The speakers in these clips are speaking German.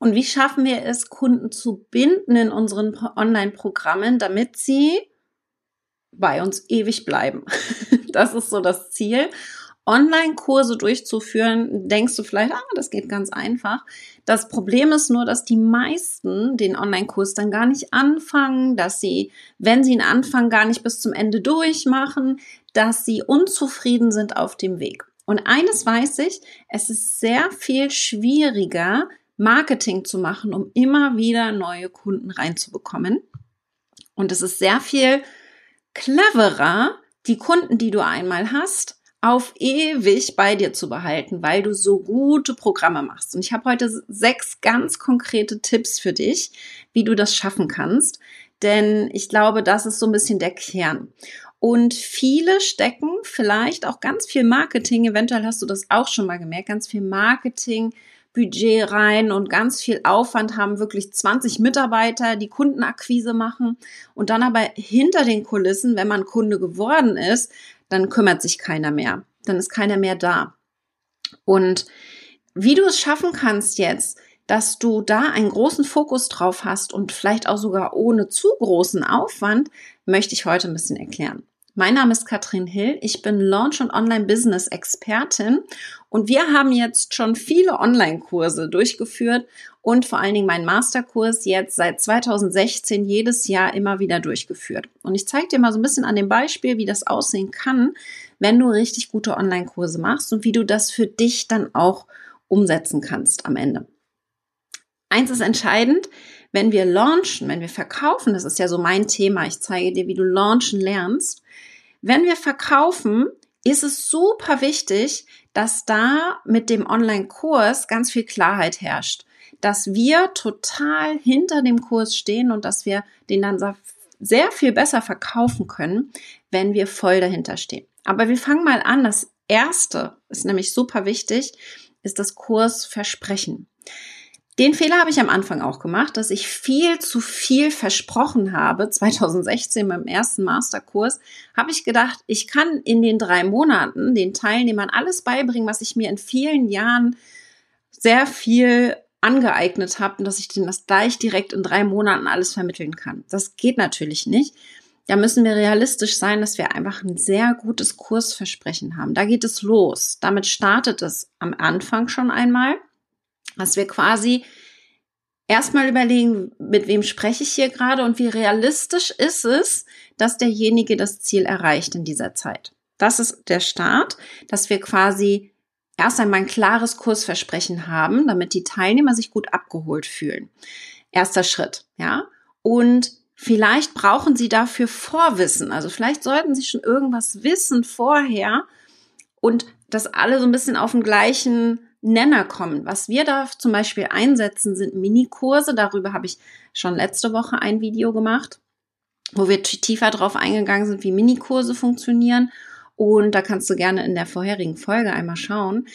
und wie schaffen wir es, Kunden zu binden in unseren Online-Programmen, damit sie bei uns ewig bleiben? Das ist so das Ziel. Online-Kurse durchzuführen, denkst du vielleicht, ah, das geht ganz einfach. Das Problem ist nur, dass die meisten den Online-Kurs dann gar nicht anfangen, dass sie, wenn sie ihn anfangen, gar nicht bis zum Ende durchmachen, dass sie unzufrieden sind auf dem Weg. Und eines weiß ich, es ist sehr viel schwieriger, Marketing zu machen, um immer wieder neue Kunden reinzubekommen. Und es ist sehr viel cleverer, die Kunden, die du einmal hast, auf ewig bei dir zu behalten, weil du so gute Programme machst. Und ich habe heute sechs ganz konkrete Tipps für dich, wie du das schaffen kannst. Denn ich glaube, das ist so ein bisschen der Kern. Und viele stecken vielleicht auch ganz viel Marketing, eventuell hast du das auch schon mal gemerkt, ganz viel Marketing Budget rein und ganz viel Aufwand haben wirklich 20 Mitarbeiter, die Kundenakquise machen und dann aber hinter den Kulissen, wenn man Kunde geworden ist, dann kümmert sich keiner mehr. Dann ist keiner mehr da. Und wie du es schaffen kannst jetzt, dass du da einen großen Fokus drauf hast und vielleicht auch sogar ohne zu großen Aufwand, möchte ich heute ein bisschen erklären. Mein Name ist Katrin Hill. Ich bin Launch- und Online-Business-Expertin und wir haben jetzt schon viele Online-Kurse durchgeführt und vor allen Dingen meinen Masterkurs jetzt seit 2016 jedes Jahr immer wieder durchgeführt. Und ich zeige dir mal so ein bisschen an dem Beispiel, wie das aussehen kann, wenn du richtig gute Online-Kurse machst und wie du das für dich dann auch umsetzen kannst am Ende. Eins ist entscheidend, wenn wir launchen, wenn wir verkaufen, das ist ja so mein Thema, ich zeige dir, wie du launchen lernst. Wenn wir verkaufen, ist es super wichtig, dass da mit dem Online-Kurs ganz viel Klarheit herrscht, dass wir total hinter dem Kurs stehen und dass wir den dann sehr viel besser verkaufen können, wenn wir voll dahinter stehen. Aber wir fangen mal an. Das erste ist nämlich super wichtig, ist das Kursversprechen. Den Fehler habe ich am Anfang auch gemacht, dass ich viel zu viel versprochen habe. 2016 beim ersten Masterkurs habe ich gedacht, ich kann in den drei Monaten den Teilnehmern alles beibringen, was ich mir in vielen Jahren sehr viel angeeignet habe und dass ich denen das gleich direkt in drei Monaten alles vermitteln kann. Das geht natürlich nicht. Da müssen wir realistisch sein, dass wir einfach ein sehr gutes Kursversprechen haben. Da geht es los. Damit startet es am Anfang schon einmal dass wir quasi erstmal überlegen, mit wem spreche ich hier gerade und wie realistisch ist es, dass derjenige das Ziel erreicht in dieser Zeit. Das ist der Start, dass wir quasi erst einmal ein klares Kursversprechen haben, damit die Teilnehmer sich gut abgeholt fühlen. Erster Schritt, ja. Und vielleicht brauchen sie dafür Vorwissen. Also vielleicht sollten sie schon irgendwas wissen vorher und dass alle so ein bisschen auf dem gleichen Nenner kommen. Was wir da zum Beispiel einsetzen, sind Minikurse. Darüber habe ich schon letzte Woche ein Video gemacht, wo wir tiefer drauf eingegangen sind, wie Minikurse funktionieren. Und da kannst du gerne in der vorherigen Folge einmal schauen.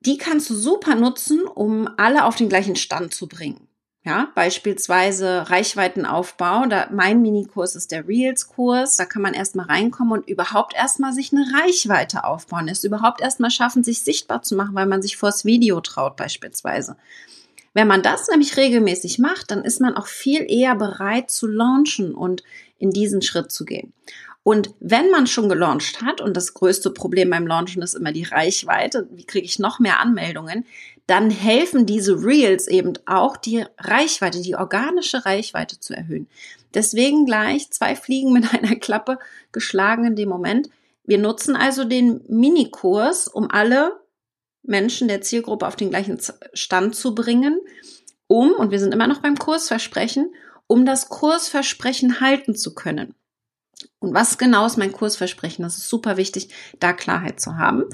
Die kannst du super nutzen, um alle auf den gleichen Stand zu bringen. Ja, beispielsweise Reichweitenaufbau. Da, mein Minikurs ist der Reels-Kurs. Da kann man erstmal reinkommen und überhaupt erstmal sich eine Reichweite aufbauen. Es überhaupt erstmal schaffen, sich sichtbar zu machen, weil man sich vors Video traut, beispielsweise. Wenn man das nämlich regelmäßig macht, dann ist man auch viel eher bereit zu launchen und in diesen Schritt zu gehen. Und wenn man schon gelauncht hat, und das größte Problem beim Launchen ist immer die Reichweite, wie kriege ich noch mehr Anmeldungen, dann helfen diese Reels eben auch, die Reichweite, die organische Reichweite zu erhöhen. Deswegen gleich zwei Fliegen mit einer Klappe geschlagen in dem Moment. Wir nutzen also den Minikurs, um alle Menschen der Zielgruppe auf den gleichen Stand zu bringen, um, und wir sind immer noch beim Kursversprechen, um das Kursversprechen halten zu können. Und was genau ist mein Kursversprechen? Das ist super wichtig, da Klarheit zu haben,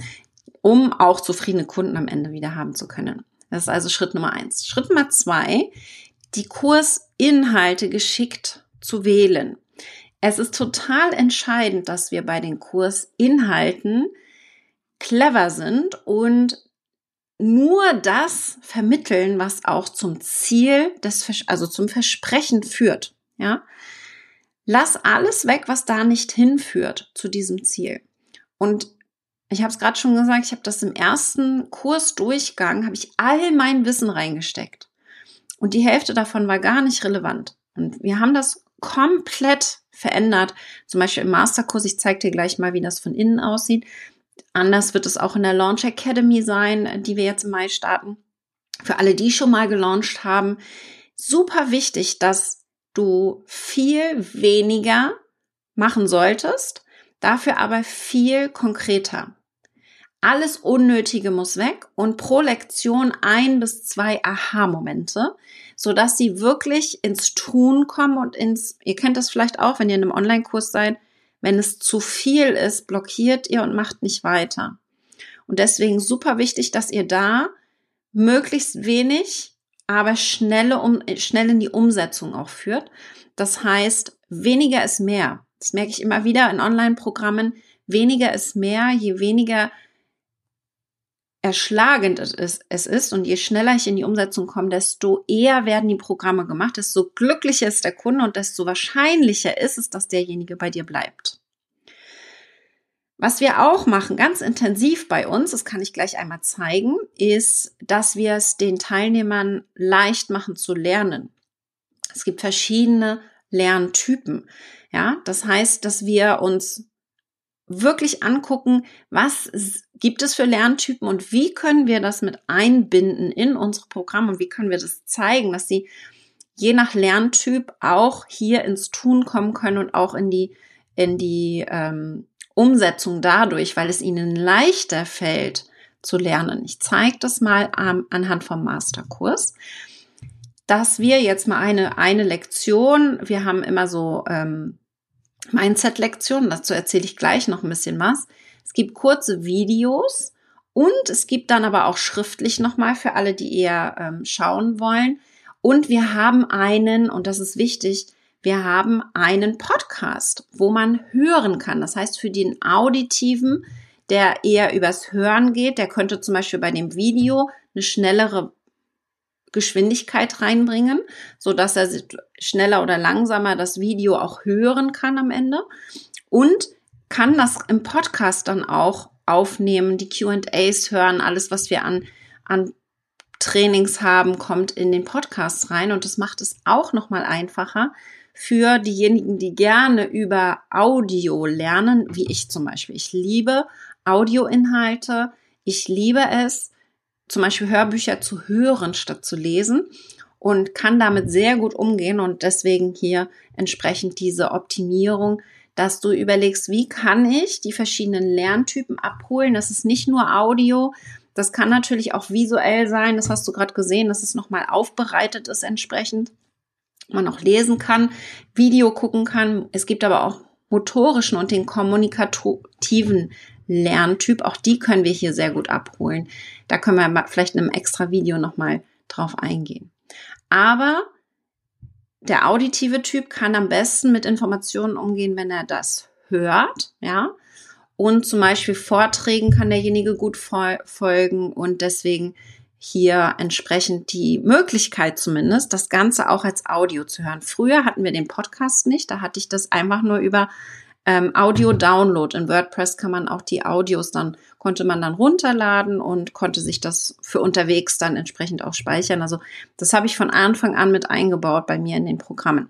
um auch zufriedene Kunden am Ende wieder haben zu können. Das ist also Schritt Nummer eins. Schritt Nummer zwei, die Kursinhalte geschickt zu wählen. Es ist total entscheidend, dass wir bei den Kursinhalten clever sind und nur das vermitteln, was auch zum Ziel des, also zum Versprechen führt. Ja, lass alles weg, was da nicht hinführt zu diesem Ziel. Und ich habe es gerade schon gesagt, ich habe das im ersten Kursdurchgang, habe ich all mein Wissen reingesteckt. Und die Hälfte davon war gar nicht relevant. Und wir haben das komplett verändert. Zum Beispiel im Masterkurs, ich zeige dir gleich mal, wie das von innen aussieht. Anders wird es auch in der Launch Academy sein, die wir jetzt im Mai starten. Für alle, die schon mal gelauncht haben, super wichtig, dass du viel weniger machen solltest, dafür aber viel konkreter. Alles Unnötige muss weg und pro Lektion ein bis zwei Aha-Momente, so dass sie wirklich ins Tun kommen und ins, ihr kennt das vielleicht auch, wenn ihr in einem Online-Kurs seid, wenn es zu viel ist, blockiert ihr und macht nicht weiter. Und deswegen super wichtig, dass ihr da möglichst wenig, aber schnelle, um, schnell in die Umsetzung auch führt. Das heißt, weniger ist mehr. Das merke ich immer wieder in Online-Programmen. Weniger ist mehr, je weniger erschlagend es ist, es ist und je schneller ich in die Umsetzung komme, desto eher werden die Programme gemacht, desto glücklicher ist der Kunde und desto wahrscheinlicher ist es, dass derjenige bei dir bleibt. Was wir auch machen, ganz intensiv bei uns, das kann ich gleich einmal zeigen, ist, dass wir es den Teilnehmern leicht machen zu lernen. Es gibt verschiedene Lerntypen. Ja, das heißt, dass wir uns wirklich angucken, was gibt es für Lerntypen und wie können wir das mit einbinden in unsere Programme und wie können wir das zeigen, dass sie je nach Lerntyp auch hier ins Tun kommen können und auch in die, in die ähm, Umsetzung dadurch, weil es ihnen leichter fällt zu lernen. Ich zeige das mal ähm, anhand vom Masterkurs dass wir jetzt mal eine, eine Lektion, wir haben immer so ähm, Mindset-Lektionen, dazu erzähle ich gleich noch ein bisschen was. Es gibt kurze Videos und es gibt dann aber auch schriftlich nochmal für alle, die eher ähm, schauen wollen. Und wir haben einen, und das ist wichtig, wir haben einen Podcast, wo man hören kann. Das heißt, für den Auditiven, der eher übers Hören geht, der könnte zum Beispiel bei dem Video eine schnellere Geschwindigkeit reinbringen, so dass er schneller oder langsamer das Video auch hören kann am Ende und kann das im Podcast dann auch aufnehmen, die Q&As hören, alles was wir an an Trainings haben, kommt in den Podcast rein und das macht es auch noch mal einfacher für diejenigen, die gerne über Audio lernen, wie ich zum Beispiel. Ich liebe Audioinhalte. Ich liebe es, zum Beispiel Hörbücher zu hören statt zu lesen und kann damit sehr gut umgehen und deswegen hier entsprechend diese Optimierung, dass du überlegst, wie kann ich die verschiedenen Lerntypen abholen. Das ist nicht nur Audio, das kann natürlich auch visuell sein. Das hast du gerade gesehen, dass es nochmal aufbereitet ist entsprechend. Man auch lesen kann, Video gucken kann. Es gibt aber auch motorischen und den kommunikativen Lerntyp. Auch die können wir hier sehr gut abholen. Da können wir vielleicht in einem extra Video nochmal drauf eingehen. Aber der auditive Typ kann am besten mit Informationen umgehen, wenn er das hört, ja. Und zum Beispiel Vorträgen kann derjenige gut folgen und deswegen hier entsprechend die Möglichkeit zumindest, das Ganze auch als Audio zu hören. Früher hatten wir den Podcast nicht, da hatte ich das einfach nur über ähm, Audio-Download. In WordPress kann man auch die Audios dann, konnte man dann runterladen und konnte sich das für unterwegs dann entsprechend auch speichern. Also das habe ich von Anfang an mit eingebaut bei mir in den Programmen.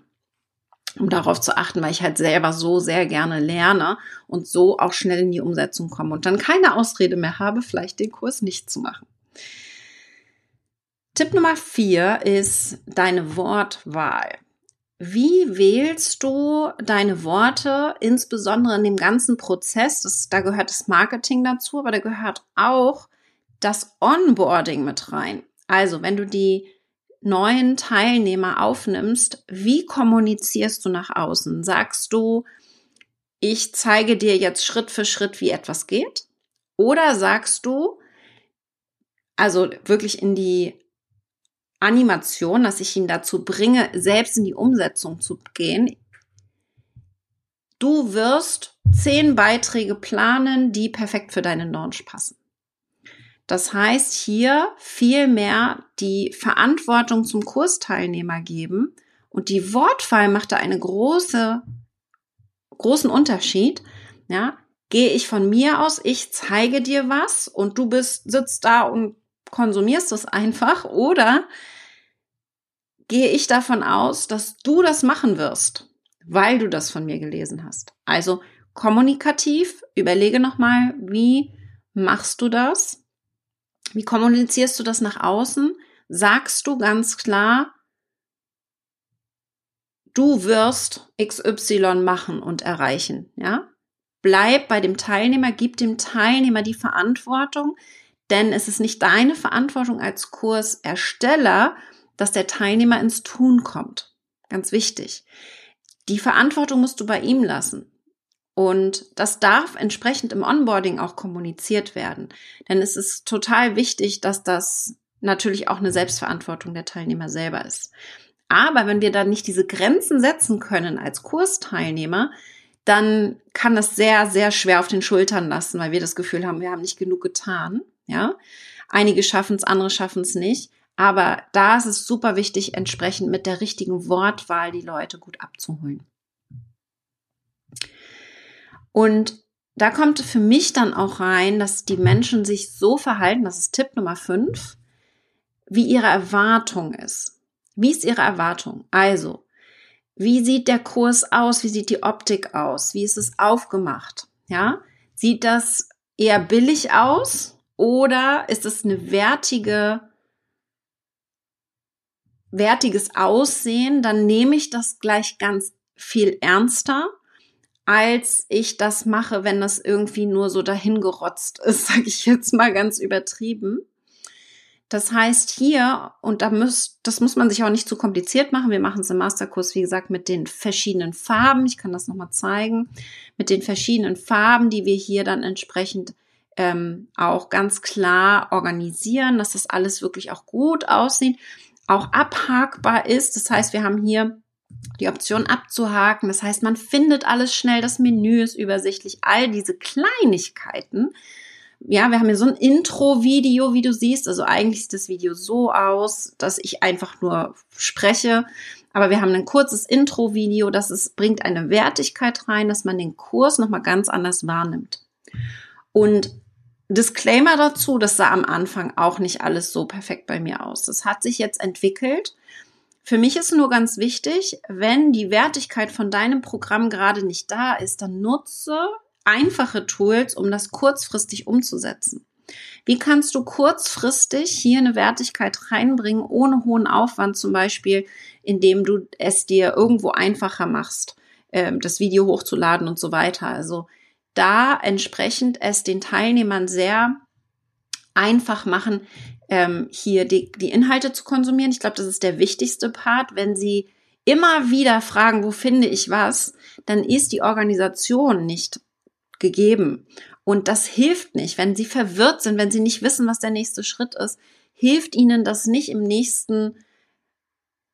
Um darauf zu achten, weil ich halt selber so sehr gerne lerne und so auch schnell in die Umsetzung komme und dann keine Ausrede mehr habe, vielleicht den Kurs nicht zu machen. Tipp Nummer vier ist deine Wortwahl. Wie wählst du deine Worte, insbesondere in dem ganzen Prozess? Das, da gehört das Marketing dazu, aber da gehört auch das Onboarding mit rein. Also, wenn du die neuen Teilnehmer aufnimmst, wie kommunizierst du nach außen? Sagst du, ich zeige dir jetzt Schritt für Schritt, wie etwas geht? Oder sagst du, also wirklich in die Animation, dass ich ihn dazu bringe, selbst in die Umsetzung zu gehen. Du wirst zehn Beiträge planen, die perfekt für deinen Launch passen. Das heißt, hier viel mehr die Verantwortung zum Kursteilnehmer geben und die Wortwahl macht da eine große, großen Unterschied. Ja, gehe ich von mir aus, ich zeige dir was und du bist, sitzt da und konsumierst es einfach oder gehe ich davon aus, dass du das machen wirst, weil du das von mir gelesen hast. Also kommunikativ, überlege nochmal, wie machst du das? Wie kommunizierst du das nach außen? Sagst du ganz klar, du wirst XY machen und erreichen, ja? Bleib bei dem Teilnehmer, gib dem Teilnehmer die Verantwortung, denn es ist nicht deine Verantwortung als Kursersteller, dass der Teilnehmer ins Tun kommt. Ganz wichtig. Die Verantwortung musst du bei ihm lassen. Und das darf entsprechend im Onboarding auch kommuniziert werden. Denn es ist total wichtig, dass das natürlich auch eine Selbstverantwortung der Teilnehmer selber ist. Aber wenn wir dann nicht diese Grenzen setzen können als Kursteilnehmer, dann kann das sehr, sehr schwer auf den Schultern lassen, weil wir das Gefühl haben, wir haben nicht genug getan. Ja, einige schaffen es, andere schaffen es nicht. Aber da ist es super wichtig, entsprechend mit der richtigen Wortwahl die Leute gut abzuholen. Und da kommt für mich dann auch rein, dass die Menschen sich so verhalten, das ist Tipp Nummer 5, wie ihre Erwartung ist. Wie ist ihre Erwartung? Also, wie sieht der Kurs aus? Wie sieht die Optik aus? Wie ist es aufgemacht? Ja, sieht das eher billig aus oder ist es eine wertige wertiges Aussehen, dann nehme ich das gleich ganz viel ernster, als ich das mache, wenn das irgendwie nur so dahingerotzt ist, sage ich jetzt mal ganz übertrieben. Das heißt hier, und da muss, das muss man sich auch nicht zu kompliziert machen. Wir machen es im Masterkurs, wie gesagt, mit den verschiedenen Farben. Ich kann das nochmal zeigen. Mit den verschiedenen Farben, die wir hier dann entsprechend ähm, auch ganz klar organisieren, dass das alles wirklich auch gut aussieht auch abhakbar ist. Das heißt, wir haben hier die Option abzuhaken. Das heißt, man findet alles schnell, das Menü ist übersichtlich, all diese Kleinigkeiten. Ja, wir haben hier so ein Intro-Video, wie du siehst. Also eigentlich sieht das Video so aus, dass ich einfach nur spreche. Aber wir haben ein kurzes Intro-Video, das ist, bringt eine Wertigkeit rein, dass man den Kurs nochmal ganz anders wahrnimmt. Und Disclaimer dazu, das sah am Anfang auch nicht alles so perfekt bei mir aus. Das hat sich jetzt entwickelt. Für mich ist nur ganz wichtig, wenn die Wertigkeit von deinem Programm gerade nicht da ist, dann nutze einfache Tools, um das kurzfristig umzusetzen. Wie kannst du kurzfristig hier eine Wertigkeit reinbringen, ohne hohen Aufwand, zum Beispiel, indem du es dir irgendwo einfacher machst, ähm, das Video hochzuladen und so weiter. Also da entsprechend es den Teilnehmern sehr einfach machen, ähm, hier die, die Inhalte zu konsumieren. Ich glaube, das ist der wichtigste Part. Wenn sie immer wieder fragen, wo finde ich was, dann ist die Organisation nicht gegeben. Und das hilft nicht. Wenn sie verwirrt sind, wenn sie nicht wissen, was der nächste Schritt ist, hilft ihnen das nicht im nächsten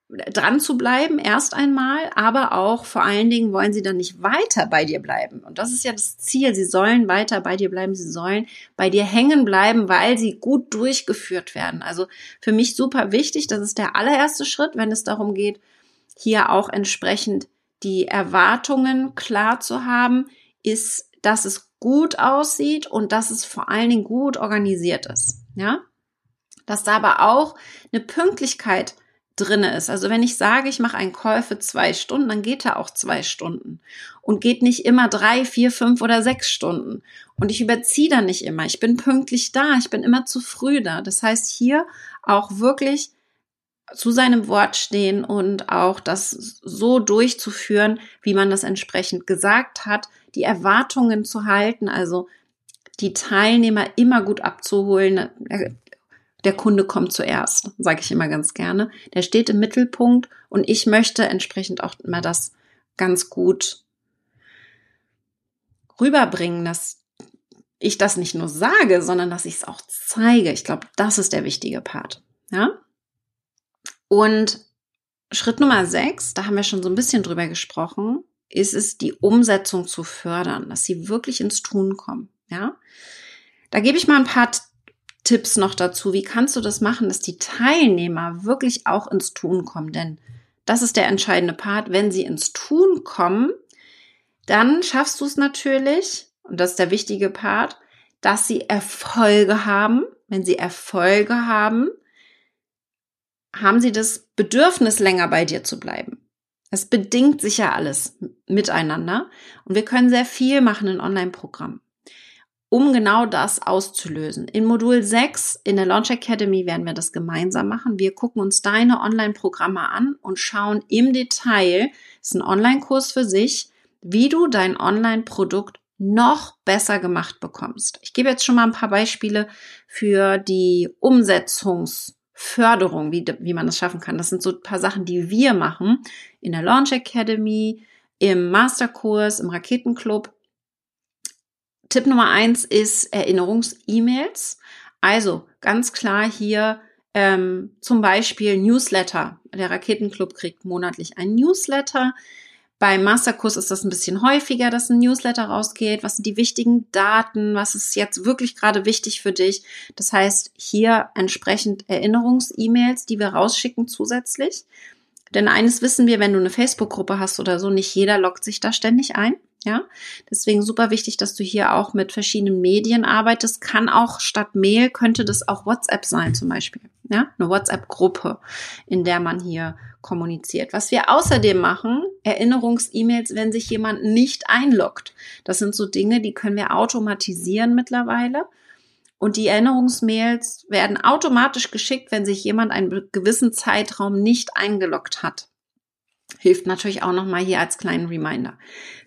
dran zu bleiben, erst einmal, aber auch vor allen Dingen wollen sie dann nicht weiter bei dir bleiben. Und das ist ja das Ziel. Sie sollen weiter bei dir bleiben. Sie sollen bei dir hängen bleiben, weil sie gut durchgeführt werden. Also für mich super wichtig. Das ist der allererste Schritt, wenn es darum geht, hier auch entsprechend die Erwartungen klar zu haben, ist, dass es gut aussieht und dass es vor allen Dingen gut organisiert ist. Ja? Dass da aber auch eine Pünktlichkeit drinne ist. Also wenn ich sage, ich mache einen Call für zwei Stunden, dann geht er auch zwei Stunden und geht nicht immer drei, vier, fünf oder sechs Stunden. Und ich überziehe da nicht immer. Ich bin pünktlich da. Ich bin immer zu früh da. Das heißt, hier auch wirklich zu seinem Wort stehen und auch das so durchzuführen, wie man das entsprechend gesagt hat, die Erwartungen zu halten, also die Teilnehmer immer gut abzuholen der Kunde kommt zuerst, sage ich immer ganz gerne. Der steht im Mittelpunkt und ich möchte entsprechend auch immer das ganz gut rüberbringen, dass ich das nicht nur sage, sondern dass ich es auch zeige. Ich glaube, das ist der wichtige Part. Ja? Und Schritt Nummer sechs, da haben wir schon so ein bisschen drüber gesprochen, ist es, die Umsetzung zu fördern, dass sie wirklich ins Tun kommen. Ja? Da gebe ich mal ein paar Tipps noch dazu. Wie kannst du das machen, dass die Teilnehmer wirklich auch ins Tun kommen? Denn das ist der entscheidende Part. Wenn sie ins Tun kommen, dann schaffst du es natürlich, und das ist der wichtige Part, dass sie Erfolge haben. Wenn sie Erfolge haben, haben sie das Bedürfnis, länger bei dir zu bleiben. Es bedingt sich ja alles miteinander und wir können sehr viel machen in Online-Programmen, um genau das auszulösen. In Modul 6 in der Launch Academy werden wir das gemeinsam machen. Wir gucken uns deine Online-Programme an und schauen im Detail, ist ein Online-Kurs für sich, wie du dein Online-Produkt noch besser gemacht bekommst. Ich gebe jetzt schon mal ein paar Beispiele für die Umsetzungsförderung, wie, wie man das schaffen kann. Das sind so ein paar Sachen, die wir machen in der Launch Academy, im Masterkurs, im Raketenclub. Tipp Nummer eins ist Erinnerungs-E-Mails. Also ganz klar hier ähm, zum Beispiel Newsletter. Der Raketenclub kriegt monatlich ein Newsletter beim Masterkurs ist das ein bisschen häufiger, dass ein Newsletter rausgeht. Was sind die wichtigen Daten? Was ist jetzt wirklich gerade wichtig für dich? Das heißt, hier entsprechend Erinnerungs-E-Mails, die wir rausschicken zusätzlich. Denn eines wissen wir, wenn du eine Facebook-Gruppe hast oder so, nicht jeder loggt sich da ständig ein. Ja, deswegen super wichtig, dass du hier auch mit verschiedenen Medien arbeitest. Kann auch statt Mail könnte das auch WhatsApp sein zum Beispiel. Ja, eine WhatsApp-Gruppe, in der man hier kommuniziert. Was wir außerdem machen, Erinnerungs-E-Mails, wenn sich jemand nicht einloggt. Das sind so Dinge, die können wir automatisieren mittlerweile. Und die Erinnerungsmails werden automatisch geschickt, wenn sich jemand einen gewissen Zeitraum nicht eingeloggt hat. Hilft natürlich auch nochmal hier als kleinen Reminder.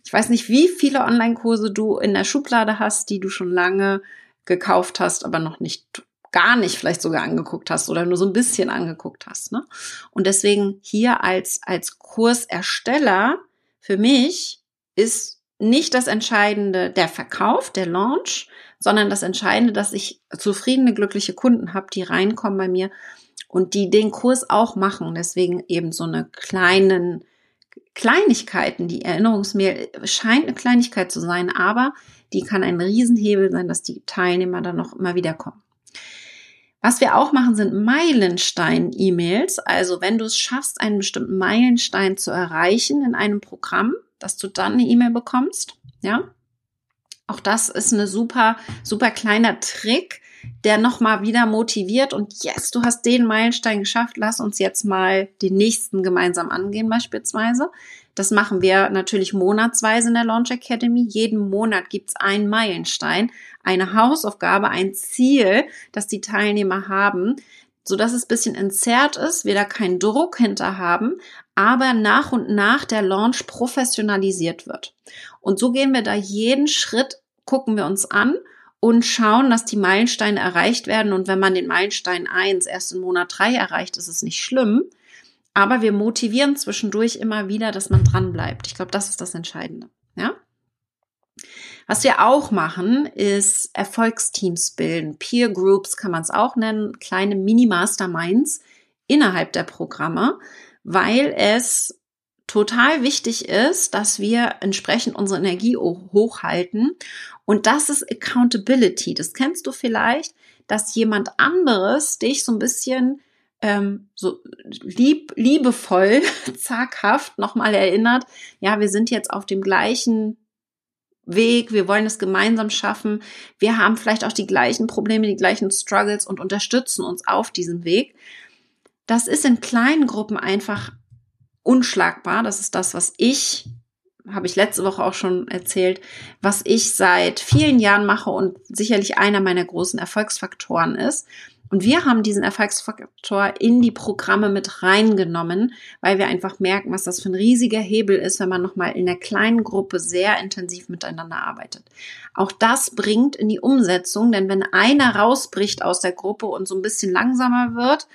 Ich weiß nicht, wie viele Online-Kurse du in der Schublade hast, die du schon lange gekauft hast, aber noch nicht gar nicht vielleicht sogar angeguckt hast oder nur so ein bisschen angeguckt hast. Ne? Und deswegen hier als, als Kursersteller für mich ist nicht das Entscheidende der Verkauf, der Launch, sondern das Entscheidende, dass ich zufriedene, glückliche Kunden habe, die reinkommen bei mir und die den Kurs auch machen. Deswegen eben so eine kleinen Kleinigkeiten, die Erinnerungsmail scheint eine Kleinigkeit zu sein, aber die kann ein Riesenhebel sein, dass die Teilnehmer dann noch immer wieder kommen. Was wir auch machen, sind Meilenstein-E-Mails. Also wenn du es schaffst, einen bestimmten Meilenstein zu erreichen in einem Programm, dass du dann eine E-Mail bekommst. Ja. Auch das ist eine super, super kleiner Trick, der nochmal wieder motiviert und yes, du hast den Meilenstein geschafft, lass uns jetzt mal den nächsten gemeinsam angehen beispielsweise. Das machen wir natürlich monatsweise in der Launch Academy. Jeden Monat gibt's einen Meilenstein, eine Hausaufgabe, ein Ziel, das die Teilnehmer haben, so dass es bisschen entzerrt ist, wir da keinen Druck hinter haben, aber nach und nach der Launch professionalisiert wird. Und so gehen wir da jeden Schritt, gucken wir uns an und schauen, dass die Meilensteine erreicht werden. Und wenn man den Meilenstein eins erst in Monat drei erreicht, ist es nicht schlimm. Aber wir motivieren zwischendurch immer wieder, dass man dran bleibt. Ich glaube, das ist das Entscheidende. Ja? Was wir auch machen, ist Erfolgsteams bilden. Peer Groups kann man es auch nennen, kleine Mini-Masterminds innerhalb der Programme, weil es total wichtig ist, dass wir entsprechend unsere Energie hochhalten. Und das ist Accountability. Das kennst du vielleicht, dass jemand anderes dich so ein bisschen ähm, so lieb, liebevoll, zaghaft nochmal erinnert, ja, wir sind jetzt auf dem gleichen Weg, wir wollen es gemeinsam schaffen, wir haben vielleicht auch die gleichen Probleme, die gleichen Struggles und unterstützen uns auf diesem Weg. Das ist in kleinen Gruppen einfach unschlagbar. Das ist das, was ich, habe ich letzte Woche auch schon erzählt, was ich seit vielen Jahren mache und sicherlich einer meiner großen Erfolgsfaktoren ist. Und wir haben diesen Erfolgsfaktor in die Programme mit reingenommen, weil wir einfach merken, was das für ein riesiger Hebel ist, wenn man nochmal in der kleinen Gruppe sehr intensiv miteinander arbeitet. Auch das bringt in die Umsetzung, denn wenn einer rausbricht aus der Gruppe und so ein bisschen langsamer wird,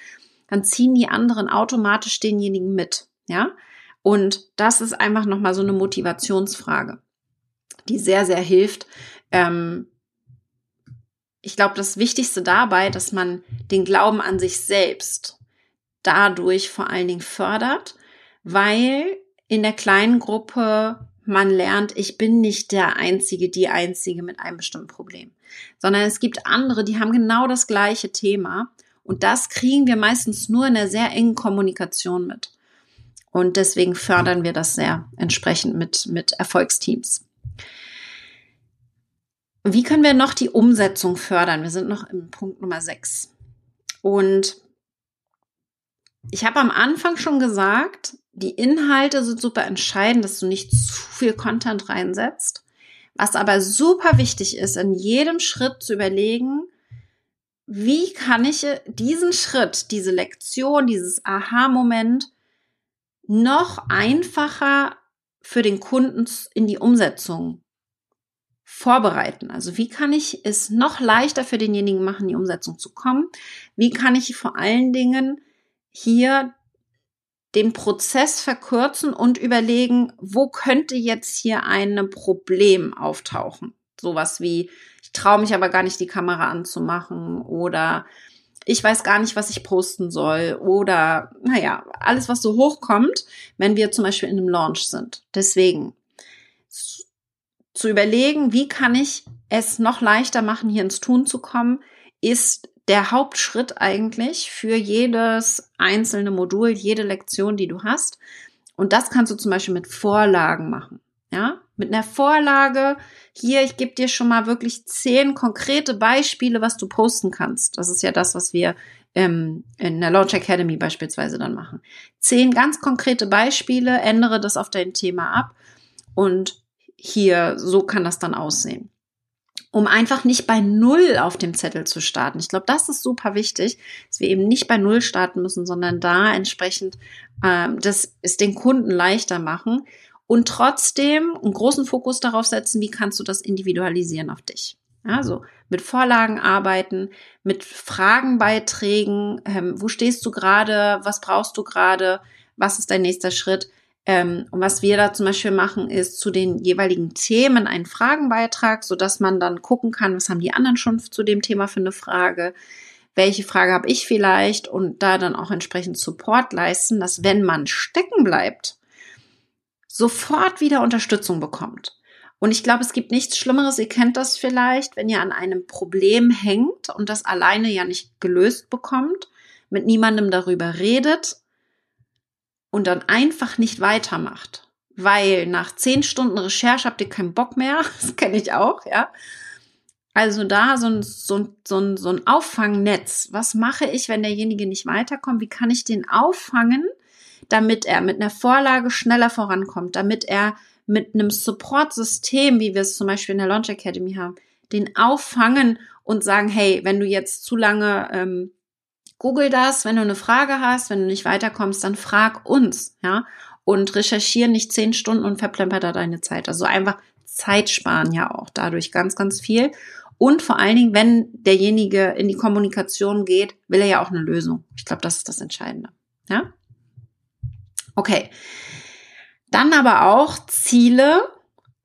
dann ziehen die anderen automatisch denjenigen mit. Ja? Und das ist einfach nochmal so eine Motivationsfrage, die sehr, sehr hilft, ähm, ich glaube, das Wichtigste dabei, dass man den Glauben an sich selbst dadurch vor allen Dingen fördert, weil in der kleinen Gruppe man lernt, ich bin nicht der Einzige, die Einzige mit einem bestimmten Problem, sondern es gibt andere, die haben genau das gleiche Thema und das kriegen wir meistens nur in der sehr engen Kommunikation mit. Und deswegen fördern wir das sehr entsprechend mit, mit Erfolgsteams. Wie können wir noch die Umsetzung fördern? Wir sind noch im Punkt Nummer 6. Und ich habe am Anfang schon gesagt, die Inhalte sind super entscheidend, dass du nicht zu viel Content reinsetzt. Was aber super wichtig ist, in jedem Schritt zu überlegen, wie kann ich diesen Schritt, diese Lektion, dieses Aha-Moment noch einfacher für den Kunden in die Umsetzung vorbereiten? Also wie kann ich es noch leichter für denjenigen machen, in die Umsetzung zu kommen? Wie kann ich vor allen Dingen hier den Prozess verkürzen und überlegen, wo könnte jetzt hier ein Problem auftauchen? Sowas wie, traue mich aber gar nicht, die Kamera anzumachen oder ich weiß gar nicht, was ich posten soll oder naja, alles, was so hochkommt, wenn wir zum Beispiel in einem Launch sind. Deswegen zu überlegen, wie kann ich es noch leichter machen, hier ins Tun zu kommen, ist der Hauptschritt eigentlich für jedes einzelne Modul, jede Lektion, die du hast. Und das kannst du zum Beispiel mit Vorlagen machen. Ja, mit einer Vorlage. Hier, ich gebe dir schon mal wirklich zehn konkrete Beispiele, was du posten kannst. Das ist ja das, was wir ähm, in der Launch Academy beispielsweise dann machen. Zehn ganz konkrete Beispiele, ändere das auf dein Thema ab und hier, so kann das dann aussehen. Um einfach nicht bei Null auf dem Zettel zu starten. Ich glaube, das ist super wichtig, dass wir eben nicht bei Null starten müssen, sondern da entsprechend ähm, das ist den Kunden leichter machen und trotzdem einen großen Fokus darauf setzen, wie kannst du das individualisieren auf dich. Also mit Vorlagen arbeiten, mit Fragenbeiträgen, ähm, wo stehst du gerade, was brauchst du gerade, was ist dein nächster Schritt. Ähm, und was wir da zum Beispiel machen, ist zu den jeweiligen Themen einen Fragenbeitrag, so dass man dann gucken kann, was haben die anderen schon zu dem Thema für eine Frage, welche Frage habe ich vielleicht und da dann auch entsprechend Support leisten, dass wenn man stecken bleibt, sofort wieder Unterstützung bekommt. Und ich glaube, es gibt nichts Schlimmeres. Ihr kennt das vielleicht, wenn ihr an einem Problem hängt und das alleine ja nicht gelöst bekommt, mit niemandem darüber redet und dann einfach nicht weitermacht. Weil nach zehn Stunden Recherche habt ihr keinen Bock mehr. Das kenne ich auch, ja. Also da so ein, so, ein, so, ein, so ein Auffangnetz. Was mache ich, wenn derjenige nicht weiterkommt? Wie kann ich den auffangen? Damit er mit einer Vorlage schneller vorankommt, damit er mit einem Support-System, wie wir es zum Beispiel in der Launch Academy haben, den auffangen und sagen, hey, wenn du jetzt zu lange ähm, Google das, wenn du eine Frage hast, wenn du nicht weiterkommst, dann frag uns, ja, und recherchiere nicht zehn Stunden und verplemper da deine Zeit. Also einfach Zeit sparen ja auch dadurch ganz, ganz viel. Und vor allen Dingen, wenn derjenige in die Kommunikation geht, will er ja auch eine Lösung. Ich glaube, das ist das Entscheidende. Ja? Okay. Dann aber auch Ziele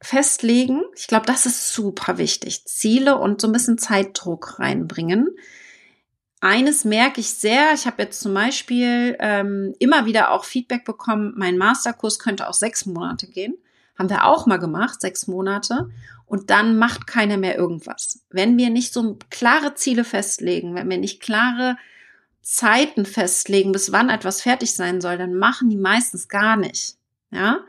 festlegen. Ich glaube, das ist super wichtig. Ziele und so ein bisschen Zeitdruck reinbringen. Eines merke ich sehr. Ich habe jetzt zum Beispiel ähm, immer wieder auch Feedback bekommen. Mein Masterkurs könnte auch sechs Monate gehen. Haben wir auch mal gemacht, sechs Monate. Und dann macht keiner mehr irgendwas. Wenn wir nicht so klare Ziele festlegen, wenn wir nicht klare Zeiten festlegen, bis wann etwas fertig sein soll, dann machen die meistens gar nicht. Ja.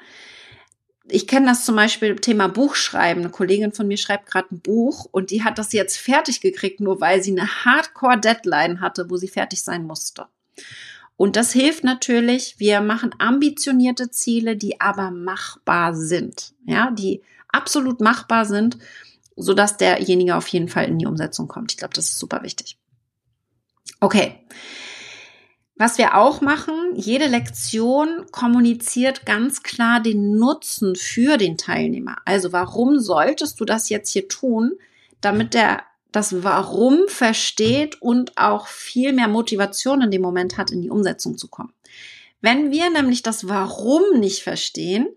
Ich kenne das zum Beispiel Thema Buchschreiben. Eine Kollegin von mir schreibt gerade ein Buch und die hat das jetzt fertig gekriegt, nur weil sie eine Hardcore-Deadline hatte, wo sie fertig sein musste. Und das hilft natürlich. Wir machen ambitionierte Ziele, die aber machbar sind. Ja, die absolut machbar sind, so dass derjenige auf jeden Fall in die Umsetzung kommt. Ich glaube, das ist super wichtig. Okay. Was wir auch machen, jede Lektion kommuniziert ganz klar den Nutzen für den Teilnehmer. Also warum solltest du das jetzt hier tun, damit der das Warum versteht und auch viel mehr Motivation in dem Moment hat, in die Umsetzung zu kommen. Wenn wir nämlich das Warum nicht verstehen,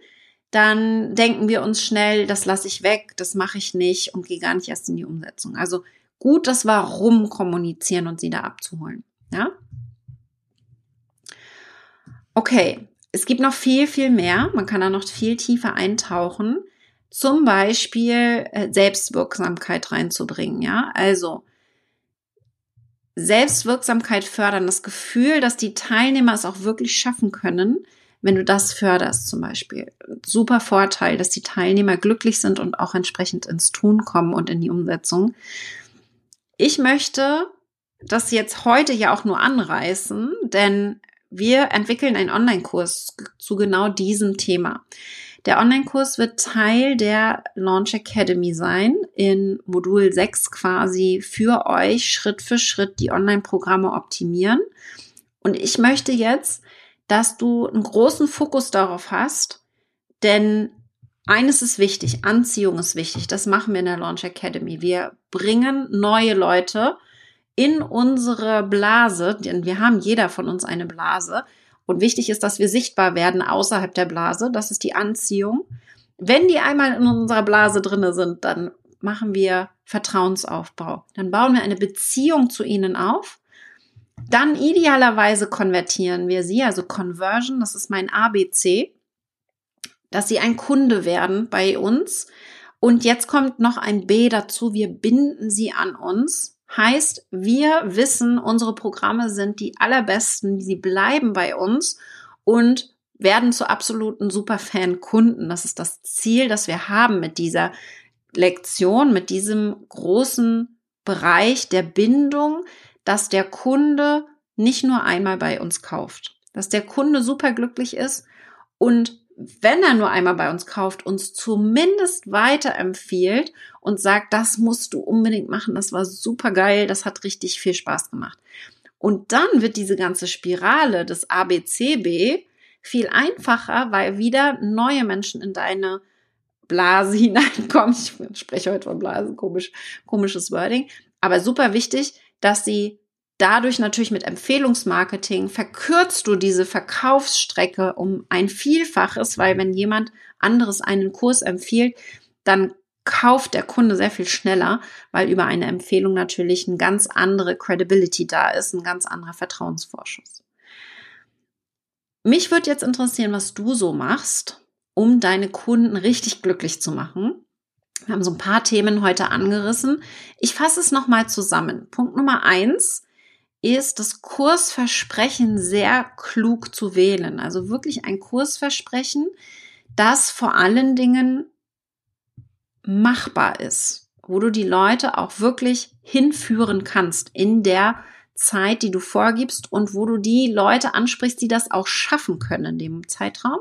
dann denken wir uns schnell, das lasse ich weg, das mache ich nicht und gehe gar nicht erst in die Umsetzung. Also gut das Warum kommunizieren und sie da abzuholen. Ja? Okay, es gibt noch viel, viel mehr. Man kann da noch viel tiefer eintauchen. Zum Beispiel äh, Selbstwirksamkeit reinzubringen. Ja, also Selbstwirksamkeit fördern, das Gefühl, dass die Teilnehmer es auch wirklich schaffen können, wenn du das förderst zum Beispiel. Super Vorteil, dass die Teilnehmer glücklich sind und auch entsprechend ins Tun kommen und in die Umsetzung. Ich möchte das jetzt heute ja auch nur anreißen, denn wir entwickeln einen Online-Kurs zu genau diesem Thema. Der Online-Kurs wird Teil der Launch Academy sein, in Modul 6 quasi für euch Schritt für Schritt die Online-Programme optimieren. Und ich möchte jetzt, dass du einen großen Fokus darauf hast, denn eines ist wichtig, Anziehung ist wichtig. Das machen wir in der Launch Academy. Wir bringen neue Leute in unsere Blase, denn wir haben jeder von uns eine Blase. Und wichtig ist, dass wir sichtbar werden außerhalb der Blase. Das ist die Anziehung. Wenn die einmal in unserer Blase drinne sind, dann machen wir Vertrauensaufbau. Dann bauen wir eine Beziehung zu ihnen auf. Dann idealerweise konvertieren wir sie, also Conversion, das ist mein ABC, dass sie ein Kunde werden bei uns. Und jetzt kommt noch ein B dazu, wir binden sie an uns Heißt, wir wissen, unsere Programme sind die allerbesten, sie bleiben bei uns und werden zu absoluten Superfan-Kunden. Das ist das Ziel, das wir haben mit dieser Lektion, mit diesem großen Bereich der Bindung, dass der Kunde nicht nur einmal bei uns kauft, dass der Kunde superglücklich ist und wenn er nur einmal bei uns kauft, uns zumindest weiterempfiehlt und sagt, das musst du unbedingt machen, das war super geil, das hat richtig viel Spaß gemacht. Und dann wird diese ganze Spirale des ABCB viel einfacher, weil wieder neue Menschen in deine Blase hineinkommen. Ich spreche heute von Blase, komisch, komisches Wording. Aber super wichtig, dass sie Dadurch natürlich mit Empfehlungsmarketing verkürzt du diese Verkaufsstrecke um ein Vielfaches, weil wenn jemand anderes einen Kurs empfiehlt, dann kauft der Kunde sehr viel schneller, weil über eine Empfehlung natürlich eine ganz andere Credibility da ist, ein ganz anderer Vertrauensvorschuss. Mich würde jetzt interessieren, was du so machst, um deine Kunden richtig glücklich zu machen. Wir haben so ein paar Themen heute angerissen. Ich fasse es nochmal zusammen. Punkt Nummer eins ist das Kursversprechen sehr klug zu wählen. Also wirklich ein Kursversprechen, das vor allen Dingen machbar ist, wo du die Leute auch wirklich hinführen kannst in der Zeit, die du vorgibst und wo du die Leute ansprichst, die das auch schaffen können in dem Zeitraum.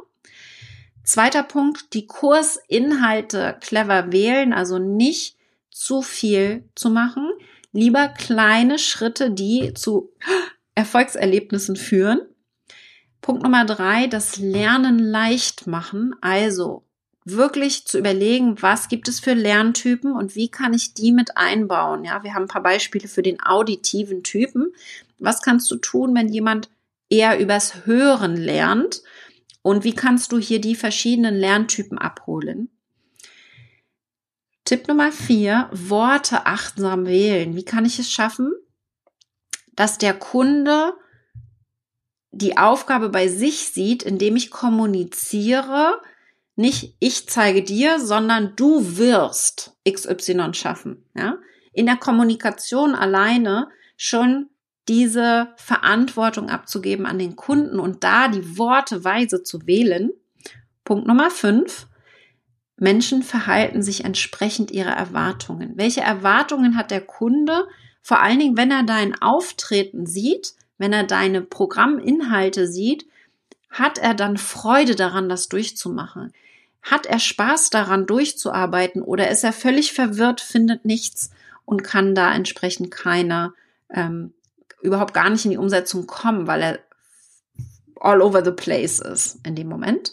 Zweiter Punkt, die Kursinhalte clever wählen, also nicht zu viel zu machen, lieber kleine Schritte, die zu Erfolgserlebnissen führen. Punkt Nummer drei, das Lernen leicht machen. Also wirklich zu überlegen, was gibt es für Lerntypen und wie kann ich die mit einbauen. Ja, wir haben ein paar Beispiele für den auditiven Typen. Was kannst du tun, wenn jemand eher übers Hören lernt? Und wie kannst du hier die verschiedenen Lerntypen abholen? Tipp Nummer vier, Worte achtsam wählen. Wie kann ich es schaffen, dass der Kunde die Aufgabe bei sich sieht, indem ich kommuniziere, nicht ich zeige dir, sondern du wirst XY schaffen. Ja? In der Kommunikation alleine schon diese Verantwortung abzugeben an den Kunden und da die Worte weise zu wählen. Punkt Nummer fünf, Menschen verhalten sich entsprechend ihrer Erwartungen. Welche Erwartungen hat der Kunde? Vor allen Dingen, wenn er dein Auftreten sieht, wenn er deine Programminhalte sieht, hat er dann Freude daran, das durchzumachen? Hat er Spaß daran, durchzuarbeiten oder ist er völlig verwirrt, findet nichts und kann da entsprechend keiner ähm, überhaupt gar nicht in die Umsetzung kommen, weil er all over the place ist in dem Moment?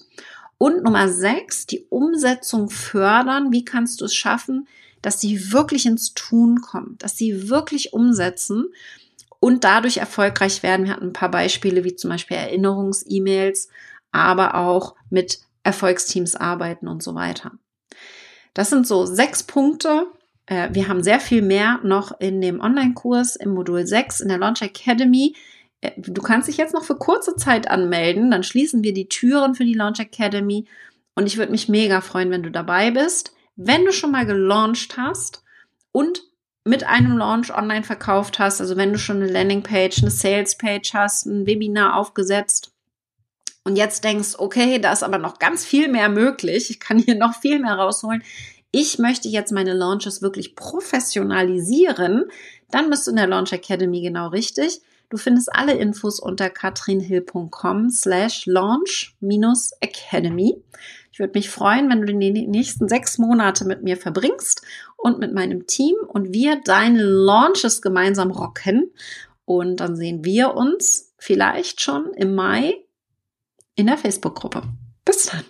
Und Nummer sechs, die Umsetzung fördern. Wie kannst du es schaffen, dass sie wirklich ins Tun kommen, dass sie wirklich umsetzen und dadurch erfolgreich werden? Wir hatten ein paar Beispiele, wie zum Beispiel Erinnerungs-E-Mails, aber auch mit Erfolgsteams arbeiten und so weiter. Das sind so sechs Punkte, Äh, wir haben sehr viel mehr noch in dem Online-Kurs im Modul 6 in der Launch Academy. Äh, du kannst dich jetzt noch für kurze Zeit anmelden, dann schließen wir die Türen für die Launch Academy und ich würde mich mega freuen, wenn du dabei bist. Wenn du schon mal gelauncht hast und mit einem Launch online verkauft hast, also wenn du schon eine Landingpage, eine Salespage hast, ein Webinar aufgesetzt und jetzt denkst, okay, da ist aber noch ganz viel mehr möglich, ich kann hier noch viel mehr rausholen, ich möchte jetzt meine Launches wirklich professionalisieren, dann bist du in der Launch Academy genau richtig. Du findest alle Infos unter katrinhill.com slash launch minus academy. Ich würde mich freuen, wenn du die nächsten sechs Monate mit mir verbringst und mit meinem Team und wir deine Launches gemeinsam rocken. Und dann sehen wir uns vielleicht schon im Mai in der Facebook-Gruppe. Bis dann.